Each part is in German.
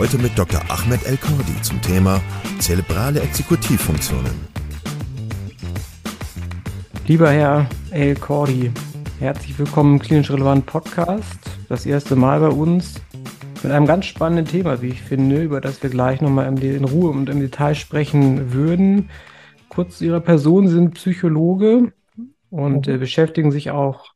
Heute mit Dr. Ahmed El-Kordi zum Thema zerebrale Exekutivfunktionen. Lieber Herr El-Kordi, herzlich willkommen im Klinisch Relevant Podcast. Das erste Mal bei uns mit einem ganz spannenden Thema, wie ich finde, über das wir gleich nochmal in Ruhe und im Detail sprechen würden. Kurz zu Ihrer Person, Sie sind Psychologe und äh, beschäftigen sich auch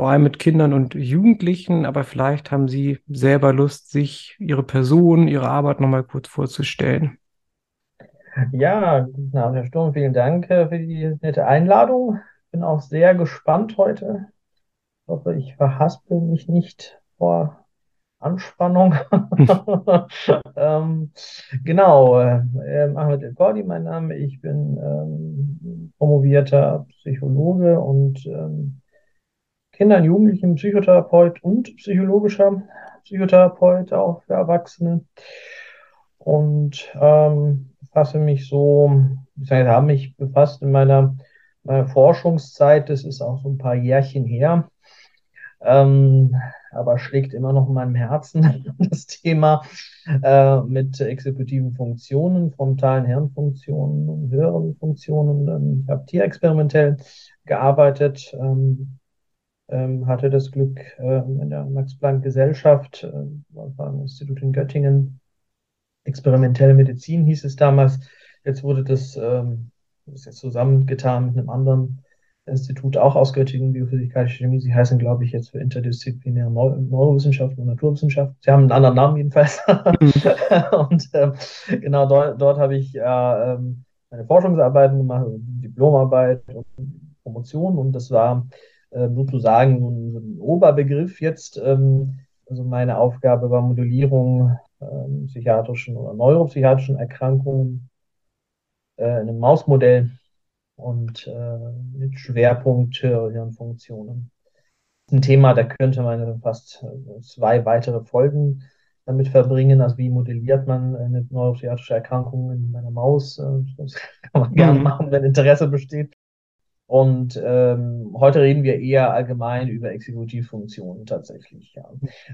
vor allem mit Kindern und Jugendlichen, aber vielleicht haben Sie selber Lust, sich Ihre Person, Ihre Arbeit nochmal kurz vorzustellen. Ja, guten Abend, Herr Sturm. Vielen Dank äh, für die nette Einladung. Bin auch sehr gespannt heute. Ich hoffe, ich verhaspel mich nicht vor Anspannung. ähm, genau, äh, Ahmed El Gordi, mein Name. Ich bin ähm, promovierter Psychologe und ähm, Kindern, Jugendlichen Psychotherapeut und psychologischer Psychotherapeut auch für Erwachsene. Und ähm, befasse mich so, ich habe mich befasst in meiner, meiner Forschungszeit, das ist auch so ein paar Jährchen her, ähm, aber schlägt immer noch in meinem Herzen das Thema äh, mit exekutiven Funktionen, frontalen Hirnfunktionen und höheren Funktionen. Ich habe tierexperimentell gearbeitet, ähm, hatte das Glück, äh, in der Max-Planck-Gesellschaft, beim Institut in Göttingen, experimentelle Medizin hieß es damals. Jetzt wurde das, ähm, das jetzt zusammengetan mit einem anderen Institut, auch aus Göttingen, Biophysikalische Chemie. Sie heißen, glaube ich, jetzt für interdisziplinäre Neu Neurowissenschaften und Naturwissenschaften. Sie haben einen anderen Namen jedenfalls. Mhm. und ähm, genau dort, dort habe ich äh, meine Forschungsarbeiten gemacht, Diplomarbeit und Promotion und das war sozusagen so ein, so ein, Oberbegriff jetzt. Ähm, also meine Aufgabe war Modellierung ähm, psychiatrischen oder neuropsychiatrischen Erkrankungen äh, in einem Mausmodell und äh, mit Schwerpunkt Hirnfunktionen. Ein Thema, da könnte man fast äh, zwei weitere Folgen damit verbringen. Also wie modelliert man eine neuropsychiatrische Erkrankung in einer Maus? Äh, das kann man gerne machen, wenn Interesse besteht. Und ähm, heute reden wir eher allgemein über Exekutivfunktionen tatsächlich. Ja.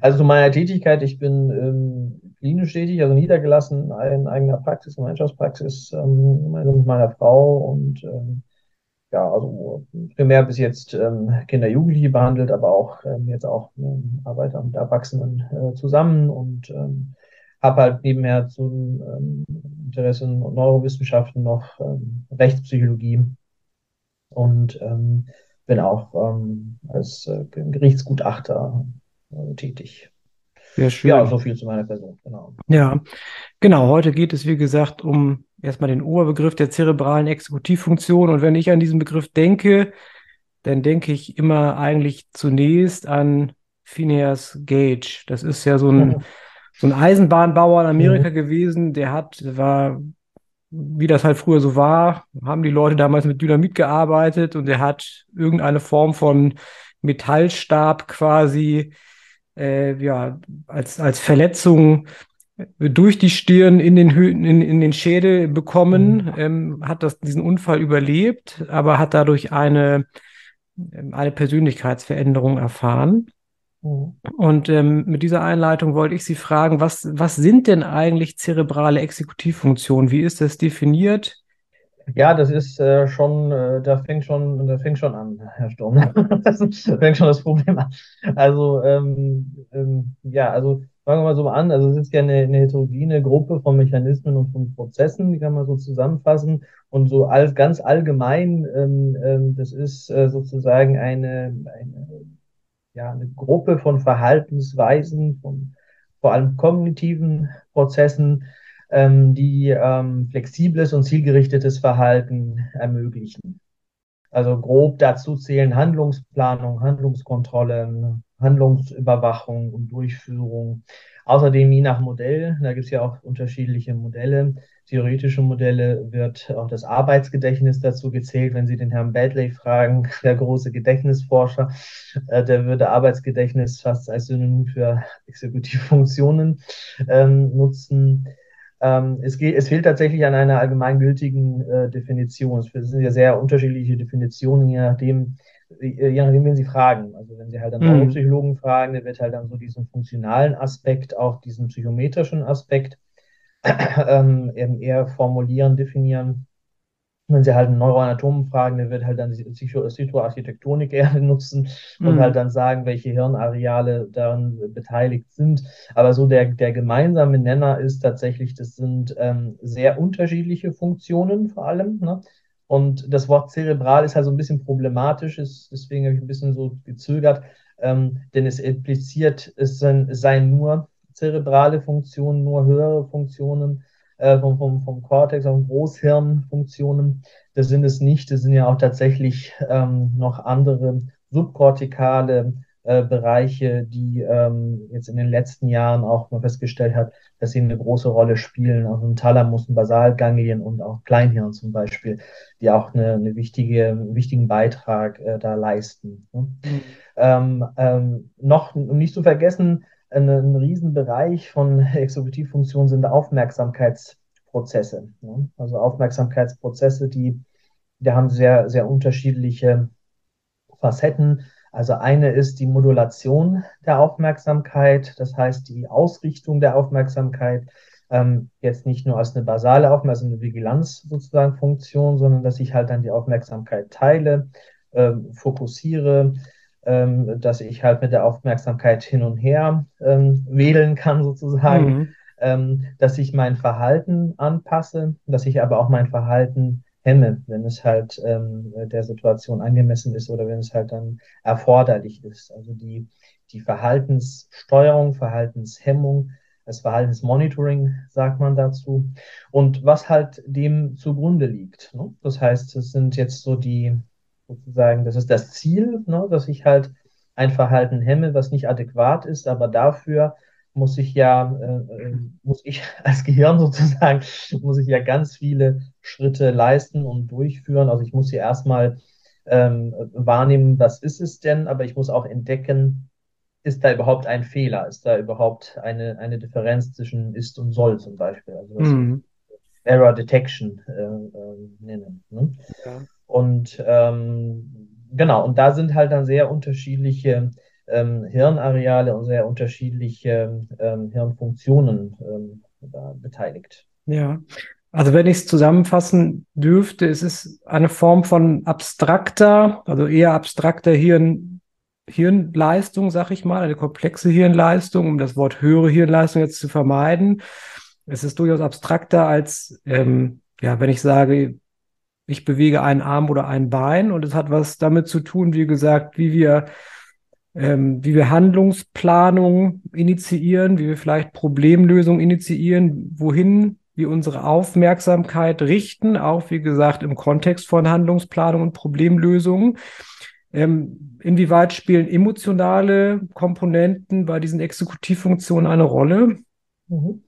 Also zu meiner Tätigkeit, ich bin ähm, klinisch tätig, also niedergelassen in eigener Praxis, Gemeinschaftspraxis ähm, mit meiner Frau und ähm, ja, also primär bis jetzt ähm, Kinder, Jugendliche behandelt, aber auch ähm, jetzt auch ähm, arbeite mit Erwachsenen äh, zusammen und ähm, habe halt nebenher zum ähm, Interesse in Neurowissenschaften noch ähm, Rechtspsychologie und ähm, bin auch ähm, als äh, Gerichtsgutachter äh, tätig. Sehr schön. Ja, so viel zu meiner Person, genau. Ja, genau. Heute geht es, wie gesagt, um erstmal den Oberbegriff der zerebralen Exekutivfunktion. Und wenn ich an diesen Begriff denke, dann denke ich immer eigentlich zunächst an Phineas Gage. Das ist ja so ein, so ein Eisenbahnbauer in Amerika mhm. gewesen. Der hat, war wie das halt früher so war, haben die Leute damals mit Dynamit gearbeitet und er hat irgendeine Form von Metallstab quasi äh, ja, als, als Verletzung durch die Stirn in den, Hü in, in den Schädel bekommen, mhm. ähm, hat das, diesen Unfall überlebt, aber hat dadurch eine, ähm, eine Persönlichkeitsveränderung erfahren. Und ähm, mit dieser Einleitung wollte ich Sie fragen, was, was sind denn eigentlich zerebrale Exekutivfunktionen? Wie ist das definiert? Ja, das ist äh, schon, äh, da fängt schon, da fängt schon an, Herr Sturm. das fängt schon das Problem an. Also, ähm, ähm, ja, also fangen wir mal so an. Also es ist ja eine, eine heterogene Gruppe von Mechanismen und von Prozessen, die kann man so zusammenfassen. Und so all, ganz allgemein, ähm, ähm, das ist äh, sozusagen eine, eine ja, eine Gruppe von Verhaltensweisen, von vor allem kognitiven Prozessen, ähm, die ähm, flexibles und zielgerichtetes Verhalten ermöglichen. Also grob dazu zählen Handlungsplanung, Handlungskontrolle, Handlungsüberwachung und Durchführung. Außerdem je nach Modell, da gibt es ja auch unterschiedliche Modelle, theoretische Modelle, wird auch das Arbeitsgedächtnis dazu gezählt. Wenn Sie den Herrn Badley fragen, der große Gedächtnisforscher, äh, der würde Arbeitsgedächtnis fast als Synonym für Exekutivfunktionen ähm, nutzen. Ähm, es, es fehlt tatsächlich an einer allgemeingültigen äh, Definition. Es sind ja sehr unterschiedliche Definitionen, je nachdem, je nachdem, wen Sie fragen. Also wenn Sie halt einen mhm. Neuropsychologen fragen, der wird halt dann so diesen funktionalen Aspekt, auch diesen psychometrischen Aspekt ähm, eben eher formulieren, definieren. Wenn Sie halt einen Neuroanatomen fragen, der wird halt dann Psychoarchitektonik eher nutzen und mhm. halt dann sagen, welche Hirnareale daran beteiligt sind. Aber so der, der gemeinsame Nenner ist tatsächlich, das sind ähm, sehr unterschiedliche Funktionen vor allem. Ne? Und das Wort zerebral ist halt so ein bisschen problematisch, ist, deswegen habe ich ein bisschen so gezögert, ähm, denn es impliziert, es seien, seien nur zerebrale Funktionen, nur höhere Funktionen äh, vom, vom, vom Cortex, auch Großhirnfunktionen. Das sind es nicht, das sind ja auch tatsächlich ähm, noch andere subkortikale äh, Bereiche, die ähm, jetzt in den letzten Jahren auch mal festgestellt hat, dass sie eine große Rolle spielen, also ein Thalamus, ein Basalganglien und auch Kleinhirn zum Beispiel, die auch eine, eine wichtige, einen wichtigen Beitrag äh, da leisten. Ne? Mhm. Ähm, ähm, noch nicht zu vergessen, ein, ein Riesenbereich von Exekutivfunktionen sind Aufmerksamkeitsprozesse. Ne? Also Aufmerksamkeitsprozesse, die, die haben sehr, sehr unterschiedliche Facetten. Also eine ist die Modulation der Aufmerksamkeit, das heißt die Ausrichtung der Aufmerksamkeit, ähm, jetzt nicht nur als eine basale Aufmerksamkeit, also eine Vigilanz sozusagen Funktion, sondern dass ich halt dann die Aufmerksamkeit teile, ähm, fokussiere, ähm, dass ich halt mit der Aufmerksamkeit hin und her ähm, wählen kann sozusagen, mhm. ähm, dass ich mein Verhalten anpasse, dass ich aber auch mein Verhalten hemme, wenn es halt ähm, der Situation angemessen ist oder wenn es halt dann erforderlich ist. Also die, die Verhaltenssteuerung, Verhaltenshemmung, das Verhaltensmonitoring sagt man dazu. Und was halt dem zugrunde liegt. Ne? Das heißt, es sind jetzt so die sozusagen, das ist das Ziel, ne? dass ich halt ein Verhalten hemme, was nicht adäquat ist, aber dafür muss ich ja, äh, äh, muss ich als Gehirn sozusagen, muss ich ja ganz viele Schritte leisten und durchführen. Also ich muss hier erstmal ähm, wahrnehmen, was ist es denn, aber ich muss auch entdecken, ist da überhaupt ein Fehler? Ist da überhaupt eine, eine Differenz zwischen ist und soll zum Beispiel? Also was mhm. Error Detection äh, äh, nennen. Ne? Ja. Und ähm, genau, und da sind halt dann sehr unterschiedliche ähm, Hirnareale und sehr unterschiedliche ähm, Hirnfunktionen ähm, beteiligt. Ja, also wenn ich es zusammenfassen dürfte, es ist eine Form von abstrakter, also eher abstrakter Hirn, Hirnleistung, sag ich mal, eine komplexe Hirnleistung, um das Wort höhere Hirnleistung jetzt zu vermeiden. Es ist durchaus abstrakter als, ähm, ja, wenn ich sage, ich bewege einen Arm oder ein Bein und es hat was damit zu tun, wie gesagt, wie wir ähm, wie wir Handlungsplanung initiieren, wie wir vielleicht Problemlösung initiieren, wohin wir unsere Aufmerksamkeit richten, auch wie gesagt im Kontext von Handlungsplanung und Problemlösung. Ähm, inwieweit spielen emotionale Komponenten bei diesen Exekutivfunktionen eine Rolle? Mhm.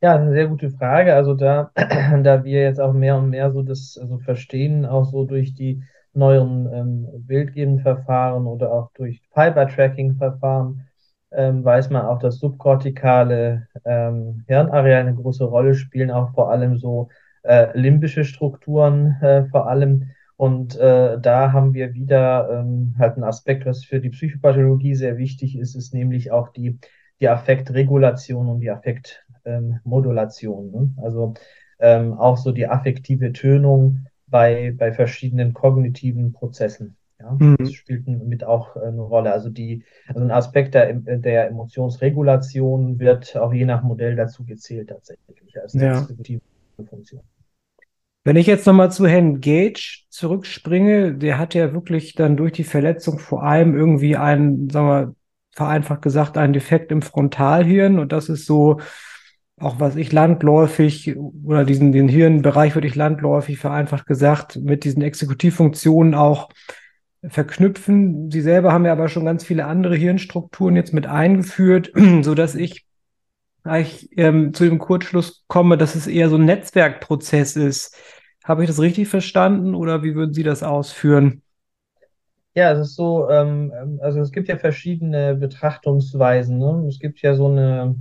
Ja, eine sehr gute Frage. Also da, da wir jetzt auch mehr und mehr so das also verstehen, auch so durch die neuen ähm, Bildgebenverfahren oder auch durch Fiber-Tracking-Verfahren ähm, weiß man auch, dass subkortikale ähm, Hirnareale eine große Rolle spielen, auch vor allem so äh, limbische Strukturen äh, vor allem. Und äh, da haben wir wieder ähm, halt einen Aspekt, was für die Psychopathologie sehr wichtig ist, ist nämlich auch die, die Affektregulation und die Affektmodulation. Ne? Also ähm, auch so die affektive Tönung bei, bei verschiedenen kognitiven Prozessen. Ja, mhm. das spielt mit auch äh, eine Rolle. Also die, also ein Aspekt der, der Emotionsregulation wird auch je nach Modell dazu gezählt tatsächlich als ja. Funktion. Wenn ich jetzt nochmal zu Herrn Gage zurückspringe, der hat ja wirklich dann durch die Verletzung vor allem irgendwie einen, sagen wir, vereinfacht gesagt, einen Defekt im Frontalhirn und das ist so auch was ich landläufig oder diesen den Hirnbereich würde ich landläufig vereinfacht gesagt mit diesen Exekutivfunktionen auch verknüpfen. Sie selber haben ja aber schon ganz viele andere Hirnstrukturen jetzt mit eingeführt, so dass ich eigentlich ähm, zu dem Kurzschluss komme, dass es eher so ein Netzwerkprozess ist. Habe ich das richtig verstanden oder wie würden Sie das ausführen? Ja, es ist so, ähm, ähm, also es gibt ja verschiedene Betrachtungsweisen. Ne? Es gibt ja so eine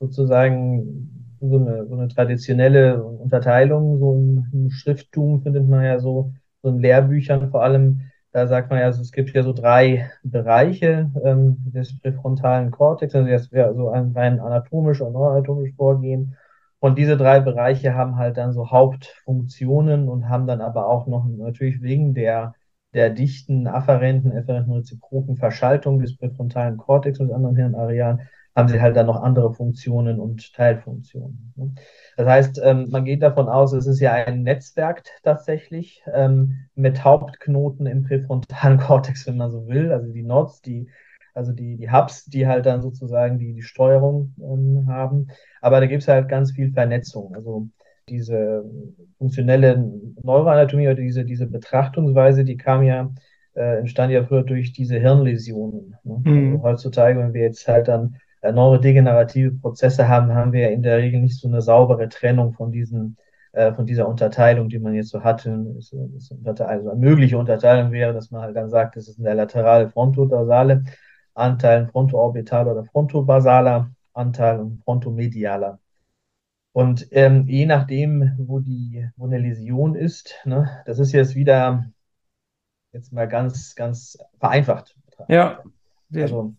sozusagen so eine, so eine traditionelle Unterteilung, so im, im Schrifttum findet man ja so, so in Lehrbüchern vor allem, da sagt man ja, also es gibt ja so drei Bereiche ähm, des präfrontalen Kortex, also das wäre so ein rein anatomisch und neuroanatomisch vorgehen. Und diese drei Bereiche haben halt dann so Hauptfunktionen und haben dann aber auch noch natürlich wegen der, der dichten afferenten, efferenten reziproken Verschaltung des präfrontalen Kortex mit anderen Hirnarealen haben sie halt dann noch andere Funktionen und Teilfunktionen. Ne? Das heißt, ähm, man geht davon aus, es ist ja ein Netzwerk tatsächlich ähm, mit Hauptknoten im präfrontalen Kortex, wenn man so will, also die Nodes, die also die, die Hubs, die halt dann sozusagen die, die Steuerung ähm, haben. Aber da gibt es halt ganz viel Vernetzung. Also diese funktionelle Neuroanatomie oder diese, diese Betrachtungsweise, die kam ja, äh, entstand ja früher durch diese Hirnläsionen. Ne? Mhm. Also heutzutage, wenn wir jetzt halt dann neurodegenerative Prozesse haben, haben wir in der Regel nicht so eine saubere Trennung von diesen äh, von dieser Unterteilung, die man jetzt so hatte. Also eine mögliche Unterteilung wäre, dass man halt dann sagt, das ist der laterale frontodorsale Anteil, ein frontoorbitaler oder frontobasaler Anteil und frontomedialer. Und ähm, je nachdem, wo die, wo eine Läsion ist, ne, das ist jetzt wieder jetzt mal ganz, ganz vereinfacht. Ja. Also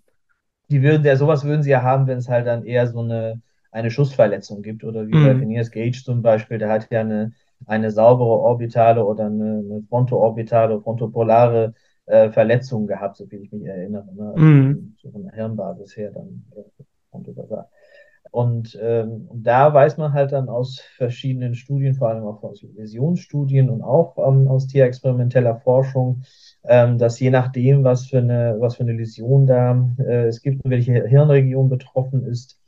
die würden ja, sowas würden sie ja haben, wenn es halt dann eher so eine, eine Schussverletzung gibt. Oder wie mhm. bei Phineas Gage zum Beispiel, der hat ja eine, eine saubere orbitale oder eine, eine frontoorbitale, frontopolare äh, Verletzung gehabt, so wie ich mich erinnere. Ne? Also mhm. So von der Hirnbasis her dann frontobasal. Und ähm, da weiß man halt dann aus verschiedenen Studien, vor allem auch aus Läsionsstudien und auch ähm, aus tierexperimenteller Forschung, ähm, dass je nachdem, was für eine, was für eine Läsion da äh, es gibt und welche Hirnregion betroffen ist,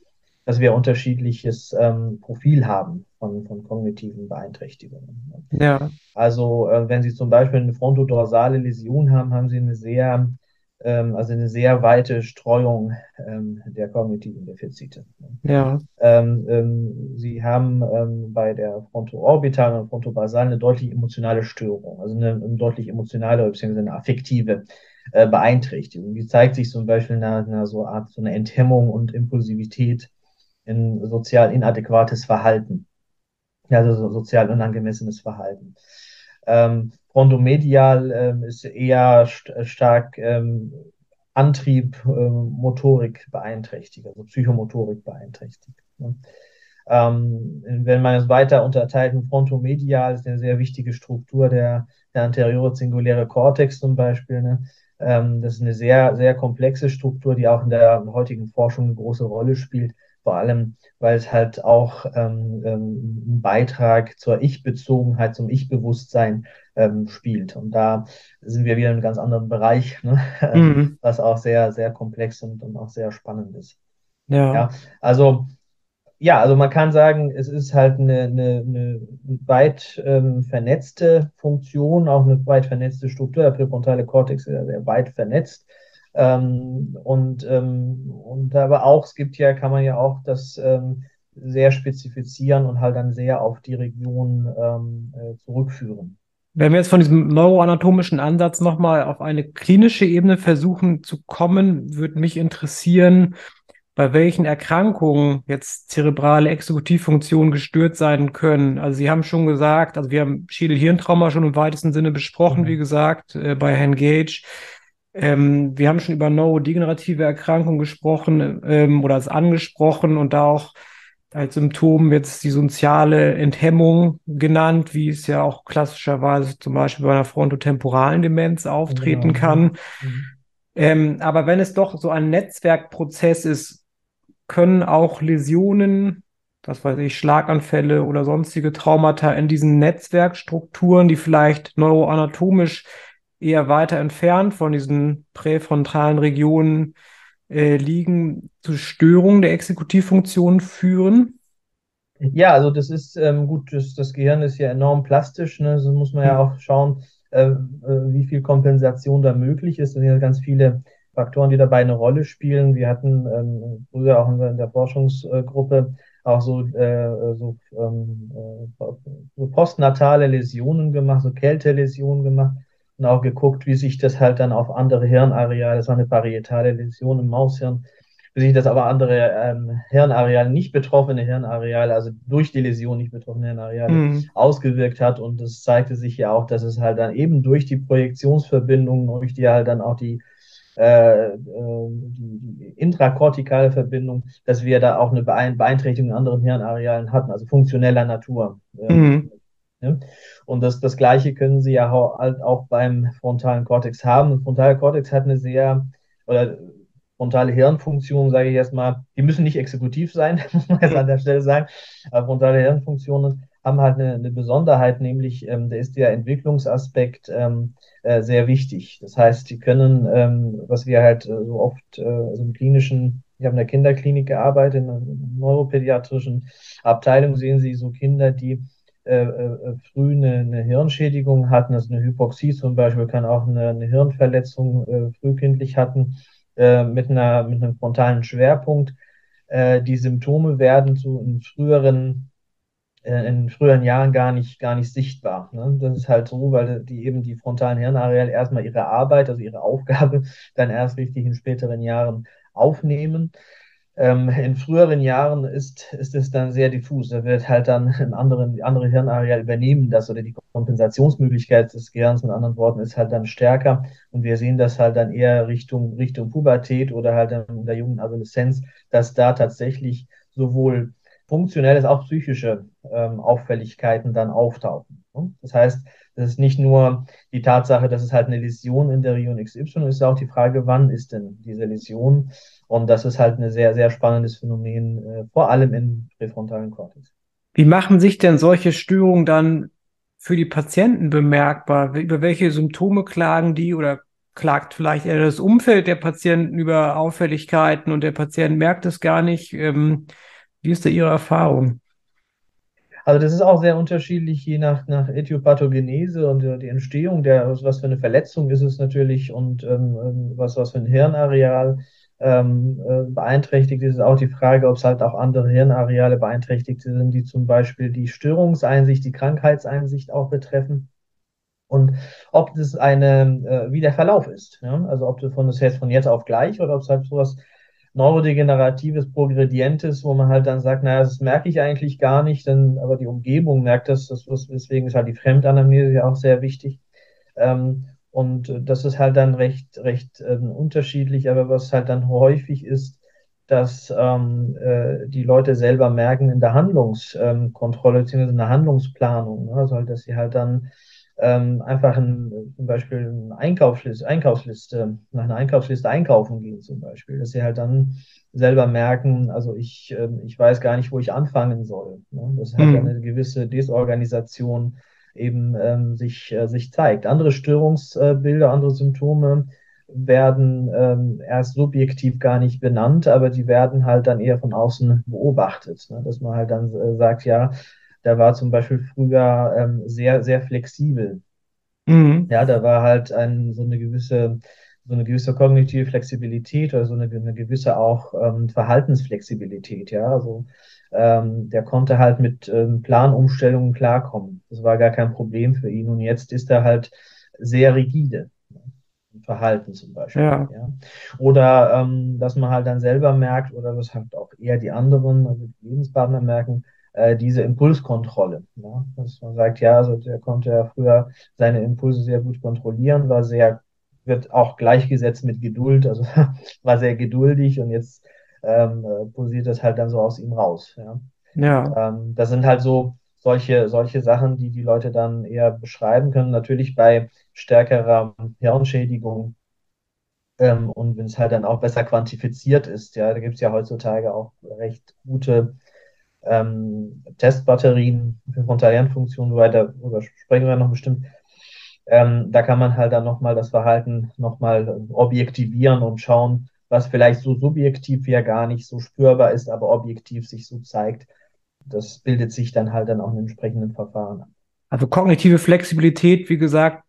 dass wir unterschiedliches ähm, Profil haben von, von kognitiven Beeinträchtigungen. Ja. Also äh, wenn Sie zum Beispiel eine frontodorsale Läsion haben, haben Sie eine sehr, also eine sehr weite Streuung ähm, der kognitiven Defizite. Ja. Ähm, ähm, Sie haben ähm, bei der frontoorbitalen und frontobasalen eine deutlich emotionale Störung, also eine, eine deutlich emotionale bzw. eine affektive äh, Beeinträchtigung. Die zeigt sich zum Beispiel in einer, in einer so Art so eine Enthemmung und Impulsivität in sozial inadäquates Verhalten. Also so sozial unangemessenes Verhalten. Ähm, Frontomedial ähm, ist eher st stark ähm, Antrieb, ähm, Motorik beeinträchtigt, also Psychomotorik beeinträchtigt. Ne? Ähm, wenn man es weiter unterteilt, Frontomedial ist eine sehr wichtige Struktur der, der anteriore singuläre Kortex zum Beispiel. Ne? Ähm, das ist eine sehr, sehr komplexe Struktur, die auch in der heutigen Forschung eine große Rolle spielt vor allem, weil es halt auch ähm, ähm, einen Beitrag zur Ich-Bezogenheit, zum Ich-Bewusstsein ähm, spielt. Und da sind wir wieder in einem ganz anderen Bereich, ne? mhm. was auch sehr, sehr komplex und, und auch sehr spannend ist. Ja. ja. Also ja, also man kann sagen, es ist halt eine, eine, eine weit ähm, vernetzte Funktion, auch eine weit vernetzte Struktur. Der präfrontale Kortex ist ja sehr weit vernetzt. Ähm, und, ähm, und aber auch, es gibt ja, kann man ja auch das ähm, sehr spezifizieren und halt dann sehr auf die Region ähm, äh, zurückführen. Wenn wir jetzt von diesem neuroanatomischen Ansatz nochmal auf eine klinische Ebene versuchen zu kommen, würde mich interessieren, bei welchen Erkrankungen jetzt zerebrale Exekutivfunktionen gestört sein können. Also Sie haben schon gesagt, also wir haben Schädel-Hirntrauma schon im weitesten Sinne besprochen, mhm. wie gesagt, äh, bei Herrn Gage. Ähm, wir haben schon über neurodegenerative Erkrankungen gesprochen ähm, oder es angesprochen und da auch als Symptom jetzt die soziale Enthemmung genannt, wie es ja auch klassischerweise zum Beispiel bei einer frontotemporalen Demenz auftreten genau. kann. Mhm. Ähm, aber wenn es doch so ein Netzwerkprozess ist, können auch Läsionen, was weiß ich, Schlaganfälle oder sonstige Traumata in diesen Netzwerkstrukturen, die vielleicht neuroanatomisch eher weiter entfernt von diesen präfrontalen Regionen äh, liegen, zu Störungen der Exekutivfunktion führen? Ja, also das ist ähm, gut, das, das Gehirn ist ja enorm plastisch, ne? Also muss man ja auch schauen, äh, äh, wie viel Kompensation da möglich ist. Es sind ja ganz viele Faktoren, die dabei eine Rolle spielen. Wir hatten ähm, früher auch in der Forschungsgruppe auch so, äh, so, ähm, äh, so postnatale Läsionen gemacht, so Kälteläsionen gemacht und auch geguckt, wie sich das halt dann auf andere Hirnareale, das war eine parietale Läsion im Maushirn, wie sich das aber andere ähm, Hirnareale, nicht betroffene Hirnareale, also durch die Läsion nicht betroffene Hirnareale mhm. ausgewirkt hat. Und es zeigte sich ja auch, dass es halt dann eben durch die Projektionsverbindungen, durch die halt dann auch die äh, die, die intrakortikale Verbindung, dass wir da auch eine Beeinträchtigung in anderen Hirnarealen hatten, also funktioneller Natur. Mhm. Ja. Und das, das Gleiche können Sie ja halt auch beim frontalen Kortex haben. Der frontale Kortex hat eine sehr, oder frontale Hirnfunktionen, sage ich erstmal, die müssen nicht exekutiv sein, muss man jetzt an der Stelle sagen, aber frontale Hirnfunktionen haben halt eine, eine Besonderheit, nämlich ähm, da ist der Entwicklungsaspekt ähm, äh, sehr wichtig. Das heißt, die können, ähm, was wir halt äh, so oft äh, also im klinischen, ich habe in der Kinderklinik gearbeitet, in einer neuropädiatrischen Abteilung sehen Sie so Kinder, die äh, äh, früh eine, eine Hirnschädigung hatten, also eine Hypoxie zum Beispiel, kann auch eine, eine Hirnverletzung äh, frühkindlich hatten, äh, mit, einer, mit einem frontalen Schwerpunkt. Äh, die Symptome werden zu in früheren äh, in früheren Jahren gar nicht, gar nicht sichtbar. Ne? Das ist halt so, weil die eben die frontalen Hirnareale erstmal ihre Arbeit, also ihre Aufgabe, dann erst richtig in späteren Jahren aufnehmen. Ähm, in früheren Jahren ist, ist es dann sehr diffus. Da wird halt dann ein anderen, andere Hirnareal übernehmen das oder die Kompensationsmöglichkeit des Gehirns mit anderen Worten ist halt dann stärker. Und wir sehen das halt dann eher Richtung, Richtung Pubertät oder halt in der jungen Adoleszenz, dass da tatsächlich sowohl funktionell als auch psychische ähm, Auffälligkeiten dann auftauchen. Ne? Das heißt, das ist nicht nur die Tatsache, dass es halt eine Läsion in der Region XY ist, auch die Frage, wann ist denn diese Läsion? Und das ist halt ein sehr, sehr spannendes Phänomen, äh, vor allem im präfrontalen Kortex. Wie machen sich denn solche Störungen dann für die Patienten bemerkbar? Über welche Symptome klagen die oder klagt vielleicht eher das Umfeld der Patienten über Auffälligkeiten und der Patient merkt es gar nicht? Ähm, wie ist da Ihre Erfahrung? Also das ist auch sehr unterschiedlich, je nach, nach Äthiopathogenese und die Entstehung der, was für eine Verletzung ist es natürlich und ähm, ähm, was, was für ein Hirnareal ähm, äh, beeinträchtigt ist, auch die Frage, ob es halt auch andere Hirnareale beeinträchtigt sind, die zum Beispiel die Störungseinsicht, die Krankheitseinsicht auch betreffen. Und ob das eine, äh, wie der Verlauf ist. Ja? Also ob das von das jetzt von jetzt auf gleich oder ob es halt sowas neurodegeneratives, progredientes, wo man halt dann sagt, naja, das merke ich eigentlich gar nicht, denn, aber die Umgebung merkt das, das deswegen ist halt die Fremdanamnese ja auch sehr wichtig. Ähm, und das ist halt dann recht, recht äh, unterschiedlich, aber was halt dann häufig ist, dass ähm, äh, die Leute selber merken in der Handlungskontrolle ähm, beziehungsweise in der Handlungsplanung, ne? also halt, dass sie halt dann ähm, einfach ein, zum Beispiel eine Einkaufsliste, Einkaufsliste, nach einer Einkaufsliste einkaufen gehen zum Beispiel, dass sie halt dann selber merken, also ich, äh, ich weiß gar nicht, wo ich anfangen soll. Ne? Das hat mhm. eine gewisse Desorganisation eben ähm, sich, äh, sich zeigt. Andere Störungsbilder, andere Symptome werden ähm, erst subjektiv gar nicht benannt, aber die werden halt dann eher von außen beobachtet. Ne? Dass man halt dann äh, sagt, ja, der war zum Beispiel früher ähm, sehr, sehr flexibel. Mhm. Ja, da war halt ein, so eine gewisse, so eine gewisse kognitive Flexibilität oder so eine, eine gewisse auch ähm, Verhaltensflexibilität, ja. Also ähm, der konnte halt mit ähm, Planumstellungen klarkommen. Das war gar kein Problem für ihn. Und jetzt ist er halt sehr rigide. Verhalten zum Beispiel. Ja. ja. Oder ähm, dass man halt dann selber merkt, oder was halt auch eher die anderen, also die Lebenspartner merken, äh, diese Impulskontrolle. Ja? Dass man sagt, ja, also der konnte ja früher seine Impulse sehr gut kontrollieren, war sehr, wird auch gleichgesetzt mit Geduld, also war sehr geduldig und jetzt ähm, äh, posiert das halt dann so aus ihm raus. Ja. ja. Ähm, das sind halt so solche, solche Sachen, die die Leute dann eher beschreiben können. Natürlich bei stärkerer Hirnschädigung ähm, und wenn es halt dann auch besser quantifiziert ist. Ja, da gibt es ja heutzutage auch recht gute ähm, Testbatterien für Frontalernfunktionen weiter, darüber sprechen wir noch bestimmt. Ähm, da kann man halt dann nochmal das Verhalten nochmal objektivieren und schauen, was vielleicht so subjektiv ja gar nicht so spürbar ist, aber objektiv sich so zeigt. das bildet sich dann halt dann auch in entsprechenden Verfahren Also kognitive Flexibilität, wie gesagt,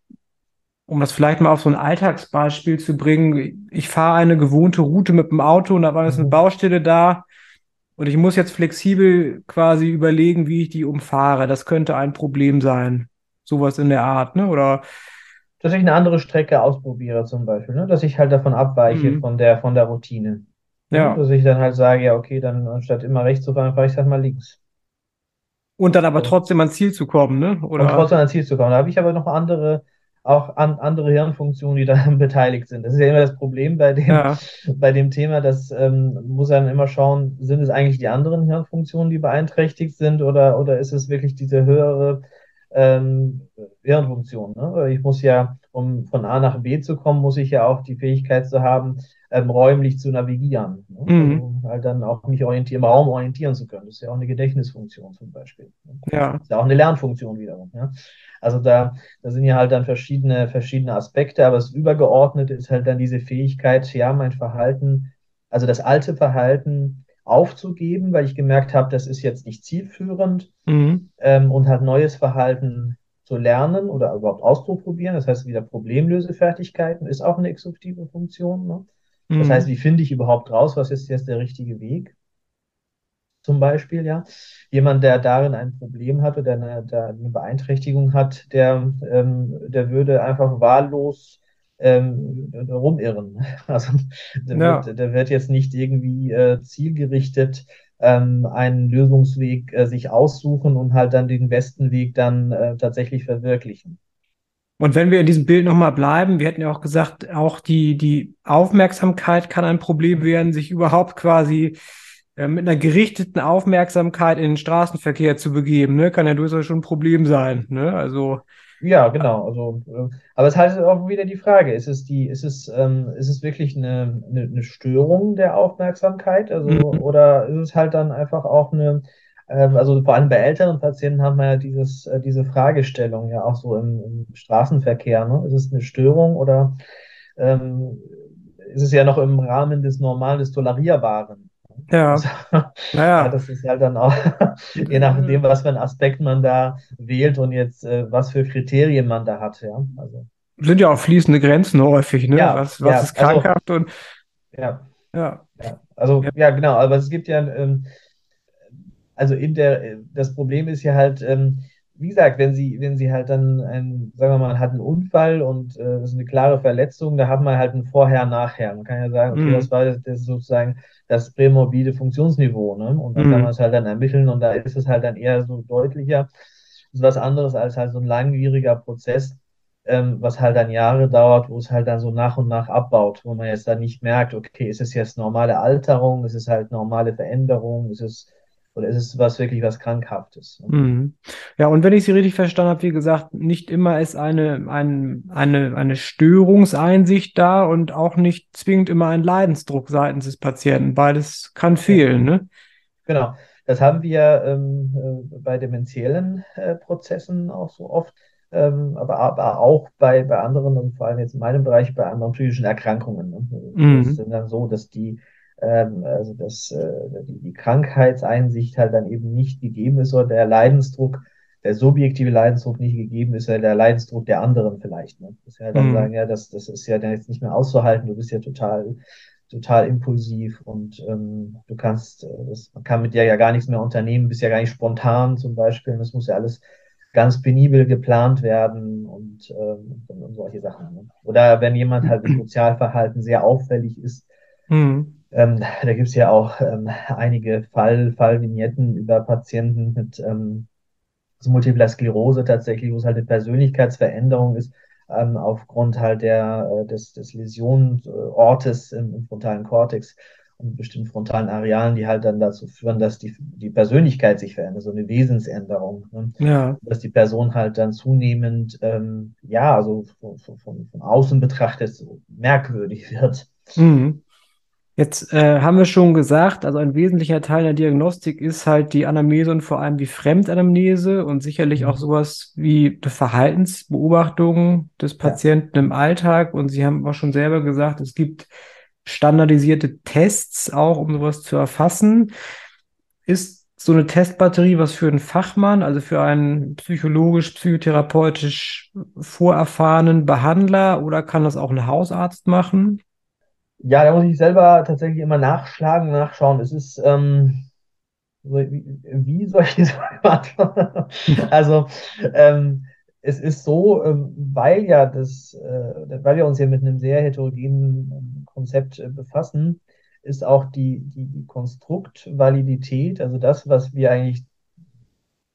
um das vielleicht mal auf so ein Alltagsbeispiel zu bringen. Ich fahre eine gewohnte Route mit dem Auto und da war jetzt eine mhm. Baustelle da und ich muss jetzt flexibel quasi überlegen, wie ich die umfahre. Das könnte ein Problem sein. Sowas in der Art, ne? Oder dass ich eine andere Strecke ausprobiere zum Beispiel, ne? dass ich halt davon abweiche mhm. von der von der Routine. Ja. Dass ich dann halt sage, ja, okay, dann anstatt immer rechts zu fahren, fahre ich halt mal links. Und dann aber trotzdem ans Ziel zu kommen, ne? Oder? Und trotzdem ans Ziel zu kommen. Da habe ich aber noch andere, auch an, andere Hirnfunktionen, die daran beteiligt sind. Das ist ja immer das Problem bei dem, ja. bei dem Thema, dass ähm, muss dann immer schauen, sind es eigentlich die anderen Hirnfunktionen, die beeinträchtigt sind, oder, oder ist es wirklich diese höhere ähm, Hirnfunktion? Ne? Ich muss ja, um von A nach B zu kommen, muss ich ja auch die Fähigkeit zu haben, ähm, räumlich zu navigieren. Ne? Mhm. Also halt dann auch mich orientieren, im Raum orientieren zu können. Das ist ja auch eine Gedächtnisfunktion zum Beispiel. Ne? Ja. Das ist ja auch eine Lernfunktion wiederum. Ja? Also da, da sind ja halt dann verschiedene, verschiedene Aspekte, aber das Übergeordnete ist halt dann diese Fähigkeit, ja, mein Verhalten, also das alte Verhalten aufzugeben, weil ich gemerkt habe, das ist jetzt nicht zielführend mhm. ähm, und halt neues Verhalten zu lernen oder überhaupt auszuprobieren. Das heißt, wieder Problemlösefertigkeiten ist auch eine exekutive Funktion. Ne? Das heißt, mhm. wie finde ich überhaupt raus, was ist jetzt der richtige Weg? Zum Beispiel, ja. Jemand, der darin ein Problem hat oder eine, der eine Beeinträchtigung hat, der, ähm, der würde einfach wahllos ähm, rumirren. Also der, ja. wird, der wird jetzt nicht irgendwie äh, zielgerichtet ähm, einen Lösungsweg äh, sich aussuchen und halt dann den besten Weg dann äh, tatsächlich verwirklichen. Und wenn wir in diesem Bild nochmal bleiben, wir hätten ja auch gesagt, auch die, die Aufmerksamkeit kann ein Problem werden, sich überhaupt quasi äh, mit einer gerichteten Aufmerksamkeit in den Straßenverkehr zu begeben, ne? Kann ja durchaus schon ein Problem sein, ne? Also. Ja, genau. Also, äh, aber es heißt auch wieder die Frage, ist es die, ist es, ähm, ist es wirklich eine, eine, eine Störung der Aufmerksamkeit? Also, mhm. oder ist es halt dann einfach auch eine, ähm, also vor allem bei älteren Patienten haben wir ja dieses, äh, diese Fragestellung ja auch so im, im Straßenverkehr. Ne? Ist es eine Störung oder ähm, ist es ja noch im Rahmen des Normalen, des Tolerierbaren? Ja. Also, naja. ja, das ist halt dann auch, je nachdem, was für einen Aspekt man da wählt und jetzt äh, was für Kriterien man da hat, ja. Also. Sind ja auch fließende Grenzen häufig, ne? Ja, was was ja, ist also krankhaft also, und ja. Ja. ja. Also, ja. ja, genau, aber es gibt ja ähm, also in der, das Problem ist ja halt, ähm, wie gesagt, wenn sie, wenn sie halt dann ein, sagen wir mal, hat einen Unfall und äh, das ist eine klare Verletzung, da hat man halt ein Vorher-Nachher. Man kann ja sagen, okay, mhm. das war das sozusagen das prämorbide Funktionsniveau, ne? Und dann mhm. kann man es halt dann ermitteln und da ist es halt dann eher so deutlicher. Das ist was anderes als halt so ein langwieriger Prozess, ähm, was halt dann Jahre dauert, wo es halt dann so nach und nach abbaut, wo man jetzt dann nicht merkt, okay, ist es jetzt normale Alterung, ist es halt normale Veränderung, ist es oder ist es was wirklich was Krankhaftes? Mhm. Ja, und wenn ich Sie richtig verstanden habe, wie gesagt, nicht immer ist eine, ein, eine, eine Störungseinsicht da und auch nicht zwingend immer ein Leidensdruck seitens des Patienten. Beides kann fehlen, ne? Genau. Das haben wir ähm, äh, bei demenziellen äh, Prozessen auch so oft, ähm, aber, aber auch bei, bei anderen und vor allem jetzt in meinem Bereich bei anderen psychischen Erkrankungen. Ne? Mhm. Das sind dann so, dass die ähm, also dass äh, die, die Krankheitseinsicht halt dann eben nicht gegeben ist oder der Leidensdruck, der subjektive Leidensdruck nicht gegeben ist, oder der Leidensdruck der anderen vielleicht. Ne? Das ja dann mhm. sagen, ja, das, das ist ja dann jetzt nicht mehr auszuhalten, du bist ja total total impulsiv und ähm, du kannst, äh, das, man kann mit dir ja gar nichts mehr unternehmen, bist ja gar nicht spontan zum Beispiel. Das muss ja alles ganz penibel geplant werden und, ähm, und solche Sachen. Ne? Oder wenn jemand halt im Sozialverhalten sehr auffällig ist, mhm. Ähm, da gibt es ja auch ähm, einige Fall, Fallvignetten über Patienten mit ähm, so Multipler Sklerose tatsächlich, wo es halt eine Persönlichkeitsveränderung ist, ähm, aufgrund halt der, äh, des, des Läsionsortes im, im frontalen Kortex und bestimmten frontalen Arealen, die halt dann dazu führen, dass die, die Persönlichkeit sich verändert, so eine Wesensänderung. Ne? Ja. Dass die Person halt dann zunehmend, ähm, ja, also von, von, von außen betrachtet so merkwürdig wird. Mhm. Jetzt äh, haben wir schon gesagt, also ein wesentlicher Teil der Diagnostik ist halt die Anamnese und vor allem die Fremdanamnese und sicherlich mhm. auch sowas wie die Verhaltensbeobachtung des Patienten ja. im Alltag. Und Sie haben auch schon selber gesagt, es gibt standardisierte Tests auch, um sowas zu erfassen. Ist so eine Testbatterie was für einen Fachmann, also für einen psychologisch, psychotherapeutisch vorerfahrenen Behandler oder kann das auch ein Hausarzt machen? Ja, da muss ich selber tatsächlich immer nachschlagen, nachschauen. Es ist, ähm, wie, wie soll ich das beantworten? also, ähm, es ist so, ähm, weil ja das, äh, weil wir uns ja mit einem sehr heterogenen ähm, Konzept äh, befassen, ist auch die, die, Konstruktvalidität, also das, was wir eigentlich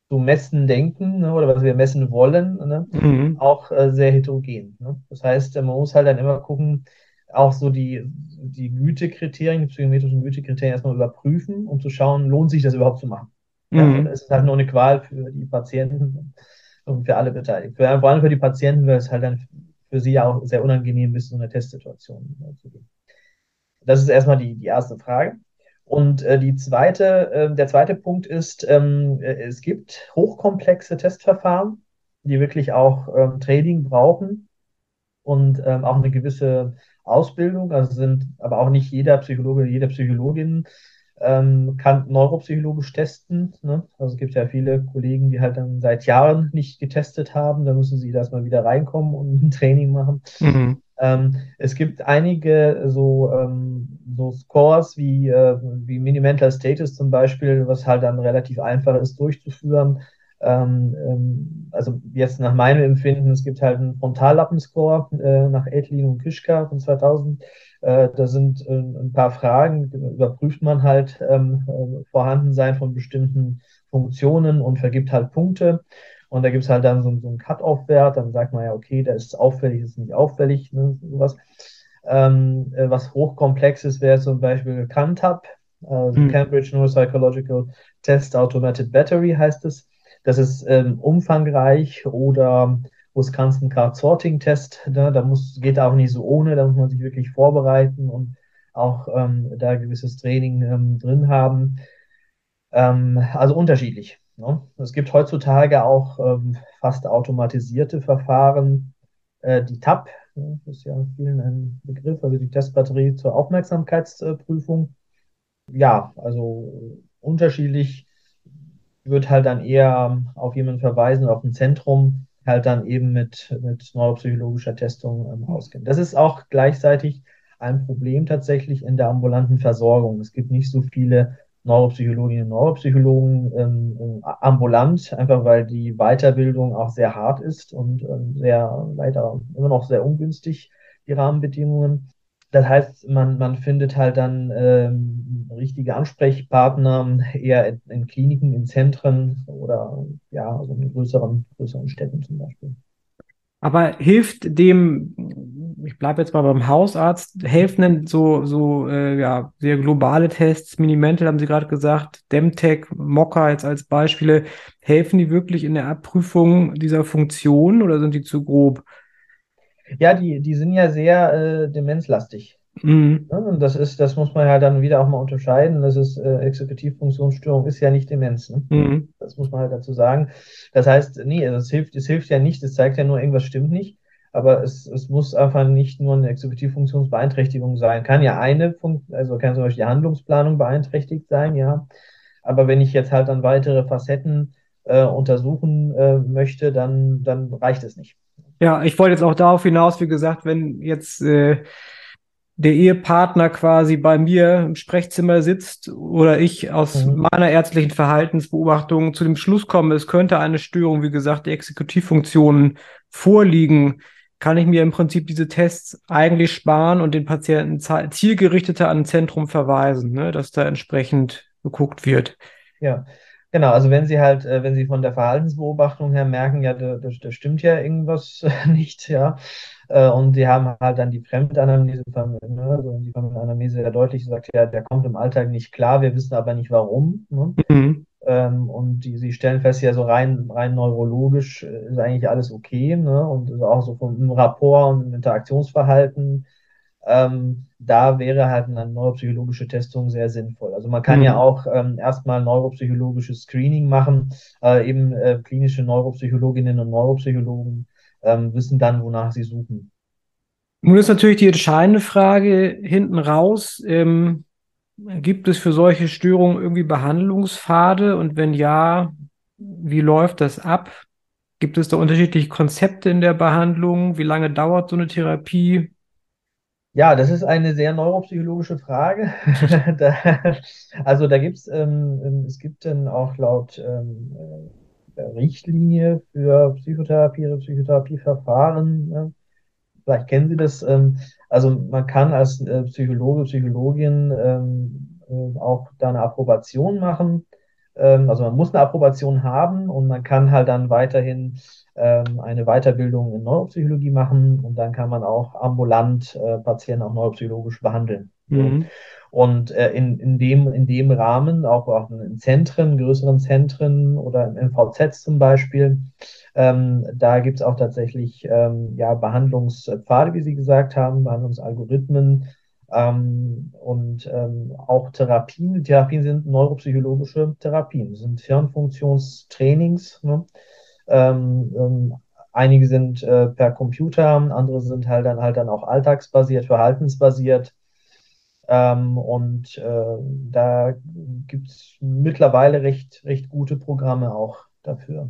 zu messen denken ne, oder was wir messen wollen, ne, mhm. auch äh, sehr heterogen. Ne? Das heißt, man muss halt dann immer gucken, auch so die, die Gütekriterien, die psychometrischen Gütekriterien erstmal überprüfen, um zu schauen, lohnt sich das überhaupt zu machen. Mhm. Ja, es ist halt nur eine Qual für die Patienten und für alle Beteiligten. Vor allem für die Patienten wäre es halt dann für sie auch sehr unangenehm, bis zu einer Testsituation zu gehen. Das ist erstmal die, die erste Frage. Und äh, die zweite, äh, der zweite Punkt ist, ähm, äh, es gibt hochkomplexe Testverfahren, die wirklich auch ähm, Training brauchen und ähm, auch eine gewisse Ausbildung. Also sind aber auch nicht jeder Psychologe, jede Psychologin ähm, kann neuropsychologisch testen. Ne? Also es gibt ja viele Kollegen, die halt dann seit Jahren nicht getestet haben. Da müssen sie erstmal wieder reinkommen und ein Training machen. Mhm. Ähm, es gibt einige so, ähm, so Scores wie, äh, wie Minimental Status zum Beispiel, was halt dann relativ einfach ist durchzuführen. Ähm, ähm, also jetzt nach meinem Empfinden, es gibt halt einen Frontallappenscore äh, nach Edlin und Kischka von 2000. Äh, da sind äh, ein paar Fragen, überprüft man halt ähm, äh, Vorhandensein von bestimmten Funktionen und vergibt halt Punkte. Und da gibt es halt dann so, so einen Cut-Off-Wert, dann sagt man ja, okay, da ist auffällig, ist nicht auffällig, ne, sowas. Ähm, äh, was hochkomplexes wäre zum Beispiel CANTAB, also mhm. Cambridge Neuropsychological Test Automated Battery heißt es. Das ist ähm, umfangreich oder Wisconsin Card Sorting Test, ne, da muss, geht auch nicht so ohne, da muss man sich wirklich vorbereiten und auch ähm, da gewisses Training ähm, drin haben. Ähm, also unterschiedlich. Ne? Es gibt heutzutage auch ähm, fast automatisierte Verfahren. Äh, die TAP, ne, das ist ja vielen ein Begriff, also die Testbatterie zur Aufmerksamkeitsprüfung. Ja, also unterschiedlich wird halt dann eher auf jemanden verweisen, auf ein Zentrum, halt dann eben mit, mit neuropsychologischer Testung ähm, ausgehen. Das ist auch gleichzeitig ein Problem tatsächlich in der ambulanten Versorgung. Es gibt nicht so viele Neuropsychologinnen und Neuropsychologen ähm, ambulant, einfach weil die Weiterbildung auch sehr hart ist und ähm, sehr leider immer noch sehr ungünstig, die Rahmenbedingungen. Das heißt, man, man findet halt dann ähm, richtige Ansprechpartner eher in, in, Kliniken, in Zentren oder ja, also in größeren, größeren Städten zum Beispiel. Aber hilft dem, ich bleibe jetzt mal beim Hausarzt, helfen denn so, so äh, ja, sehr globale Tests, Minimental haben Sie gerade gesagt, Demtech, Mocker jetzt als Beispiele, helfen die wirklich in der Abprüfung dieser Funktion oder sind die zu grob? Ja, die, die sind ja sehr äh, demenzlastig. Mhm. Ja, und das ist, das muss man ja dann wieder auch mal unterscheiden. Das ist äh, Exekutivfunktionsstörung ist ja nicht Demenz. Ne? Mhm. Das muss man halt dazu sagen. Das heißt, nee, es hilft, es hilft ja nicht, es zeigt ja nur, irgendwas stimmt nicht. Aber es, es muss einfach nicht nur eine Exekutivfunktionsbeeinträchtigung sein. Kann ja eine Funktion, also kann zum Beispiel die Handlungsplanung beeinträchtigt sein, ja. Aber wenn ich jetzt halt dann weitere Facetten äh, untersuchen äh, möchte, dann, dann reicht es nicht. Ja, ich wollte jetzt auch darauf hinaus, wie gesagt, wenn jetzt äh, der Ehepartner quasi bei mir im Sprechzimmer sitzt oder ich aus mhm. meiner ärztlichen Verhaltensbeobachtung zu dem Schluss komme, es könnte eine Störung, wie gesagt, der Exekutivfunktionen vorliegen, kann ich mir im Prinzip diese Tests eigentlich sparen und den Patienten zielgerichteter an ein Zentrum verweisen, ne, dass da entsprechend geguckt wird. Ja, Genau, also wenn Sie halt, äh, wenn Sie von der Verhaltensbeobachtung her merken, ja, da, da, da stimmt ja irgendwas nicht, ja, äh, und Sie haben halt dann die Fremdanamnese, ne, also die Fremdanamnese ja deutlich sagt, ja, der kommt im Alltag nicht klar, wir wissen aber nicht warum. Ne? Mhm. Ähm, und die, Sie stellen fest, ja, so rein, rein neurologisch äh, ist eigentlich alles okay, ne? Und auch so vom Rapport und Interaktionsverhalten ähm, da wäre halt eine neuropsychologische Testung sehr sinnvoll. Also man kann mhm. ja auch ähm, erstmal neuropsychologisches Screening machen. Äh, eben äh, klinische Neuropsychologinnen und Neuropsychologen ähm, wissen dann, wonach sie suchen. Nun ist natürlich die entscheidende Frage hinten raus. Ähm, Gibt es für solche Störungen irgendwie Behandlungspfade? Und wenn ja, wie läuft das ab? Gibt es da unterschiedliche Konzepte in der Behandlung? Wie lange dauert so eine Therapie? Ja, das ist eine sehr neuropsychologische Frage. da, also da gibt es, ähm, ähm, es gibt dann auch laut ähm, äh, Richtlinie für Psychotherapie, Psychotherapieverfahren. Ne? Vielleicht kennen Sie das. Ähm, also man kann als äh, Psychologe, Psychologin ähm, äh, auch da eine Approbation machen. Ähm, also man muss eine Approbation haben und man kann halt dann weiterhin ähm, eine Weiterbildung in Neuropsychologie machen und dann kann man auch ambulant äh, Patienten auch neuropsychologisch behandeln. Mhm. Und äh, in, in, dem, in dem Rahmen, auch, auch in Zentren, größeren Zentren oder im MVZ zum Beispiel, ähm, da gibt es auch tatsächlich ähm, ja, Behandlungspfade, wie Sie gesagt haben, Behandlungsalgorithmen ähm, und ähm, auch Therapien. Therapien sind neuropsychologische Therapien, sind Hirnfunktionstrainings. Ne? Ähm, ähm, einige sind äh, per Computer, andere sind halt dann halt dann auch alltagsbasiert, verhaltensbasiert. Ähm, und äh, da gibt es mittlerweile recht, recht gute Programme auch dafür.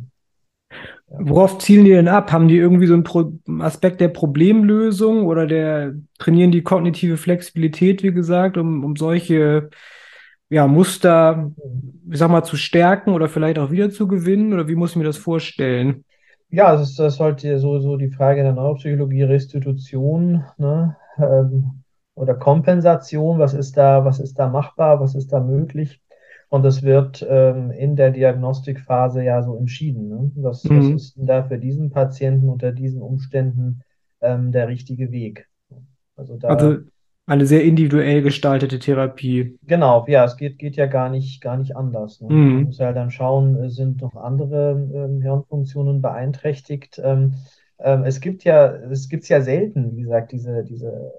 Worauf zielen die denn ab? Haben die irgendwie so einen Pro Aspekt der Problemlösung oder der trainieren die kognitive Flexibilität, wie gesagt, um, um solche ja, Muster, ich sag mal, zu stärken oder vielleicht auch wieder zu gewinnen? Oder wie muss ich mir das vorstellen? Ja, das ist, das ist halt sowieso die Frage der Neuropsychologie, Restitution ne? Ähm, oder Kompensation. Was ist da, was ist da machbar, was ist da möglich? Und das wird ähm, in der Diagnostikphase ja so entschieden. Ne? Was, mhm. was ist denn da für diesen Patienten unter diesen Umständen ähm, der richtige Weg? Also da. Also eine sehr individuell gestaltete Therapie. Genau, ja, es geht, geht ja gar nicht, gar nicht anders. Ne? Mhm. Man muss ja dann schauen, äh, sind noch andere ähm, Hirnfunktionen beeinträchtigt. Ähm, ähm, es gibt ja, es gibt ja selten, wie gesagt, diese, diese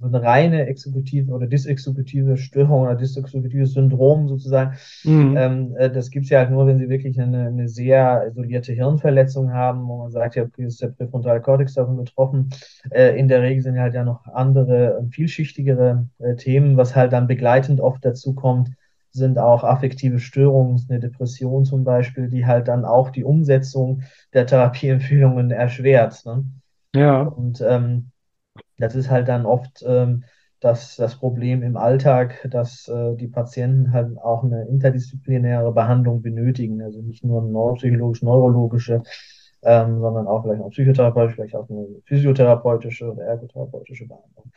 so eine reine exekutive oder disexekutive Störung oder disexekutives Syndrom sozusagen. Mhm. Ähm, äh, das gibt es ja halt nur, wenn sie wirklich eine, eine sehr isolierte Hirnverletzung haben, wo man sagt, ja, okay, ist der präfrontale Kortex davon betroffen. Äh, in der Regel sind halt ja noch andere, vielschichtigere äh, Themen, was halt dann begleitend oft dazu kommt, sind auch affektive Störungen, eine Depression zum Beispiel, die halt dann auch die Umsetzung der Therapieempfehlungen erschwert. Ne? Ja. Und ähm, das ist halt dann oft ähm, das, das Problem im Alltag, dass äh, die Patienten halt auch eine interdisziplinäre Behandlung benötigen. Also nicht nur eine neuropsychologische, neurologische, ähm, sondern auch vielleicht auch psychotherapeutische, vielleicht auch eine physiotherapeutische oder ergotherapeutische Behandlung.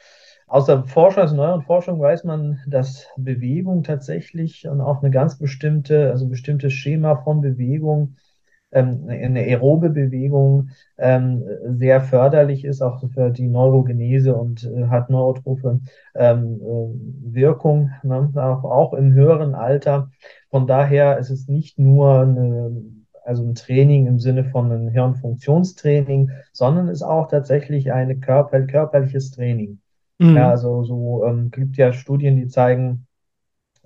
Aus der Forschung, also neueren Forschung weiß man, dass Bewegung tatsächlich und auch eine ganz bestimmte, also bestimmtes Schema von Bewegung ähm, eine aerobe Bewegung ähm, sehr förderlich ist, auch für die Neurogenese und äh, hat neurotrophe ähm, äh, Wirkung, ne? auch, auch im höheren Alter. Von daher ist es nicht nur eine also ein Training im Sinne von einem Hirnfunktionstraining, sondern ist auch tatsächlich ein Körper, körperliches Training. Mhm. Ja, also so ähm, gibt ja Studien, die zeigen,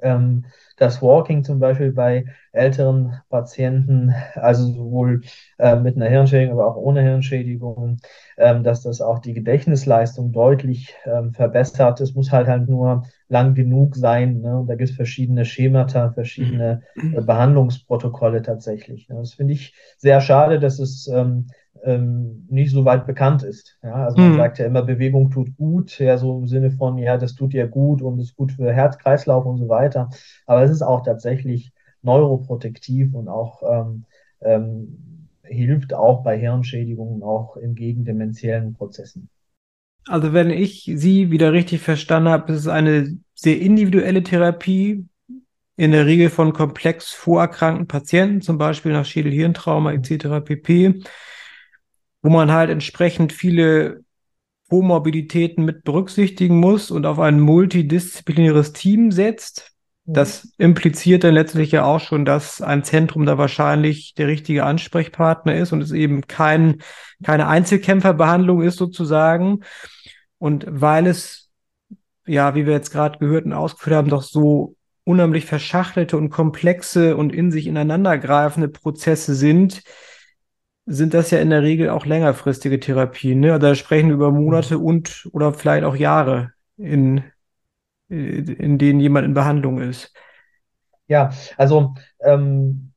ähm, das Walking zum Beispiel bei älteren Patienten, also sowohl äh, mit einer Hirnschädigung, aber auch ohne Hirnschädigung, ähm, dass das auch die Gedächtnisleistung deutlich ähm, verbessert. Es muss halt halt nur lang genug sein. Ne? Und da gibt es verschiedene Schemata, verschiedene äh, Behandlungsprotokolle tatsächlich. Ne? Das finde ich sehr schade, dass es ähm, ähm, nicht so weit bekannt ist. Ja, also man mhm. sagt ja immer, Bewegung tut gut, ja, so im Sinne von, ja, das tut dir gut und ist gut für Herz-Kreislauf und so weiter. Aber es ist auch tatsächlich neuroprotektiv und auch ähm, ähm, hilft auch bei Hirnschädigungen, auch in gegendemenziellen Prozessen. Also wenn ich Sie wieder richtig verstanden habe, ist es eine sehr individuelle Therapie, in der Regel von komplex vorerkrankten Patienten, zum Beispiel nach Schädel-Hirntrauma etc. pp wo man halt entsprechend viele Komorbiditäten mit berücksichtigen muss und auf ein multidisziplinäres Team setzt. Das impliziert dann letztlich ja auch schon, dass ein Zentrum da wahrscheinlich der richtige Ansprechpartner ist und es eben kein, keine Einzelkämpferbehandlung ist sozusagen. Und weil es, ja, wie wir jetzt gerade gehört und ausgeführt haben, doch so unheimlich verschachtelte und komplexe und in sich ineinandergreifende Prozesse sind, sind das ja in der Regel auch längerfristige Therapien. Ne? Also da sprechen wir über Monate und oder vielleicht auch Jahre in in denen jemand in Behandlung ist. Ja, also ähm,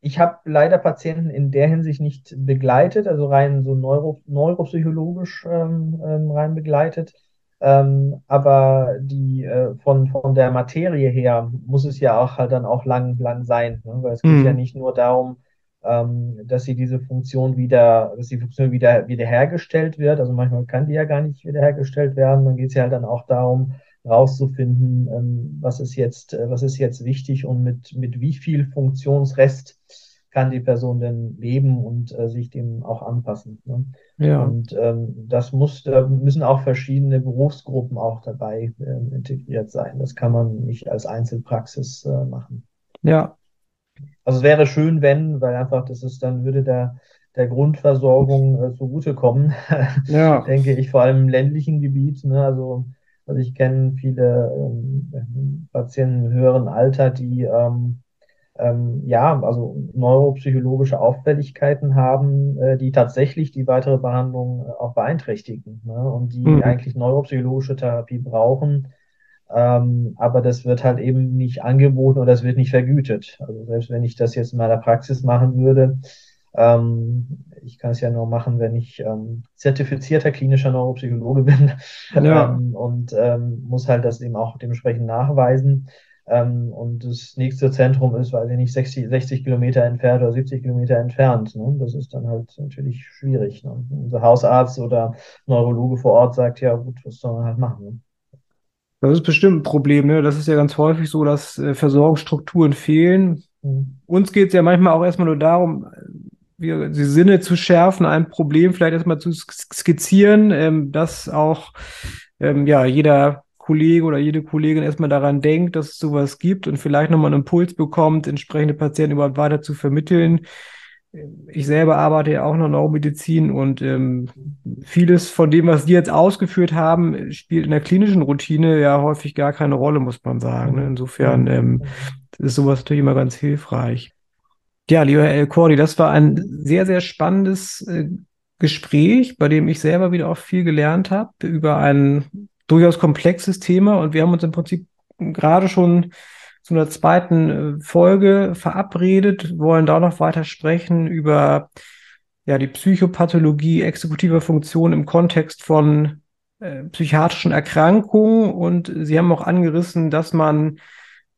ich habe leider Patienten in der Hinsicht nicht begleitet, also rein so neuro, neuropsychologisch ähm, ähm, rein begleitet. Ähm, aber die äh, von, von der Materie her muss es ja auch halt dann auch lang, lang sein. Ne? Weil es geht mhm. ja nicht nur darum, ähm, dass sie diese Funktion wieder, dass die Funktion wieder wiederhergestellt wird. Also manchmal kann die ja gar nicht wiederhergestellt werden. Dann geht es ja halt dann auch darum, rauszufinden, ähm, was ist jetzt, äh, was ist jetzt wichtig und mit, mit wie viel Funktionsrest kann die Person denn leben und äh, sich dem auch anpassen. Ne? Ja. Und ähm, das muss, da müssen auch verschiedene Berufsgruppen auch dabei äh, integriert sein. Das kann man nicht als Einzelpraxis äh, machen. Ja. Also es wäre schön, wenn, weil einfach das ist, dann würde der, der Grundversorgung äh, zugutekommen. Ja. denke ich, vor allem im ländlichen Gebiet. Ne? Also also ich kenne viele ähm, Patienten im höheren Alter, die ähm, ähm, ja, also neuropsychologische Auffälligkeiten haben, äh, die tatsächlich die weitere Behandlung äh, auch beeinträchtigen ne? und die mhm. eigentlich neuropsychologische Therapie brauchen. Ähm, aber das wird halt eben nicht angeboten oder das wird nicht vergütet. Also selbst wenn ich das jetzt in meiner Praxis machen würde, ähm, ich kann es ja nur machen, wenn ich ähm, zertifizierter klinischer Neuropsychologe bin ja. ähm, und ähm, muss halt das eben auch dementsprechend nachweisen. Ähm, und das nächste Zentrum ist, weiß ich nicht, 60, 60 Kilometer entfernt oder 70 Kilometer entfernt. Ne? Das ist dann halt natürlich schwierig. Ne? Unser Hausarzt oder Neurologe vor Ort sagt, ja gut, was soll man halt machen? Ne? Das ist bestimmt ein Problem. Ne? Das ist ja ganz häufig so, dass äh, Versorgungsstrukturen fehlen. Mhm. Uns geht es ja manchmal auch erstmal nur darum, die Sinne zu schärfen, ein Problem vielleicht erstmal zu skizzieren, ähm, dass auch ähm, ja jeder Kollege oder jede Kollegin erstmal daran denkt, dass es sowas gibt und vielleicht nochmal einen Impuls bekommt, entsprechende Patienten überhaupt weiter zu vermitteln. Ich selber arbeite ja auch in der Neuromedizin und ähm, vieles von dem, was die jetzt ausgeführt haben, spielt in der klinischen Routine ja häufig gar keine Rolle, muss man sagen. Ne? Insofern ähm, ist sowas natürlich immer ganz hilfreich. Ja, lieber Herr El Cordi, das war ein sehr, sehr spannendes äh, Gespräch, bei dem ich selber wieder auch viel gelernt habe über ein durchaus komplexes Thema. Und wir haben uns im Prinzip gerade schon zu einer zweiten äh, Folge verabredet, wollen da noch weiter sprechen über ja, die Psychopathologie exekutiver Funktion im Kontext von äh, psychiatrischen Erkrankungen. Und Sie haben auch angerissen, dass man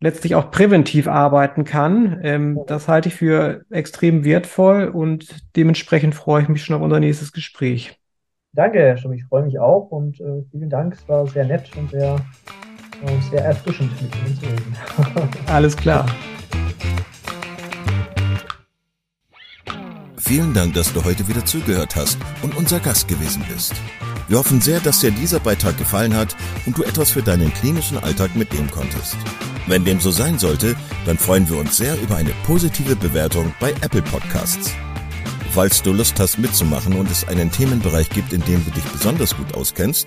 letztlich auch präventiv arbeiten kann. Ähm, das halte ich für extrem wertvoll und dementsprechend freue ich mich schon auf unser nächstes Gespräch. Danke, Herr Stumm, ich freue mich auch und äh, vielen Dank. Es war sehr nett und sehr, äh, sehr erfrischend mit Ihnen zu reden. Alles klar. Vielen Dank, dass du heute wieder zugehört hast und unser Gast gewesen bist. Wir hoffen sehr, dass dir dieser Beitrag gefallen hat und du etwas für deinen klinischen Alltag mitnehmen konntest. Wenn dem so sein sollte, dann freuen wir uns sehr über eine positive Bewertung bei Apple Podcasts. Falls du Lust hast mitzumachen und es einen Themenbereich gibt, in dem du dich besonders gut auskennst,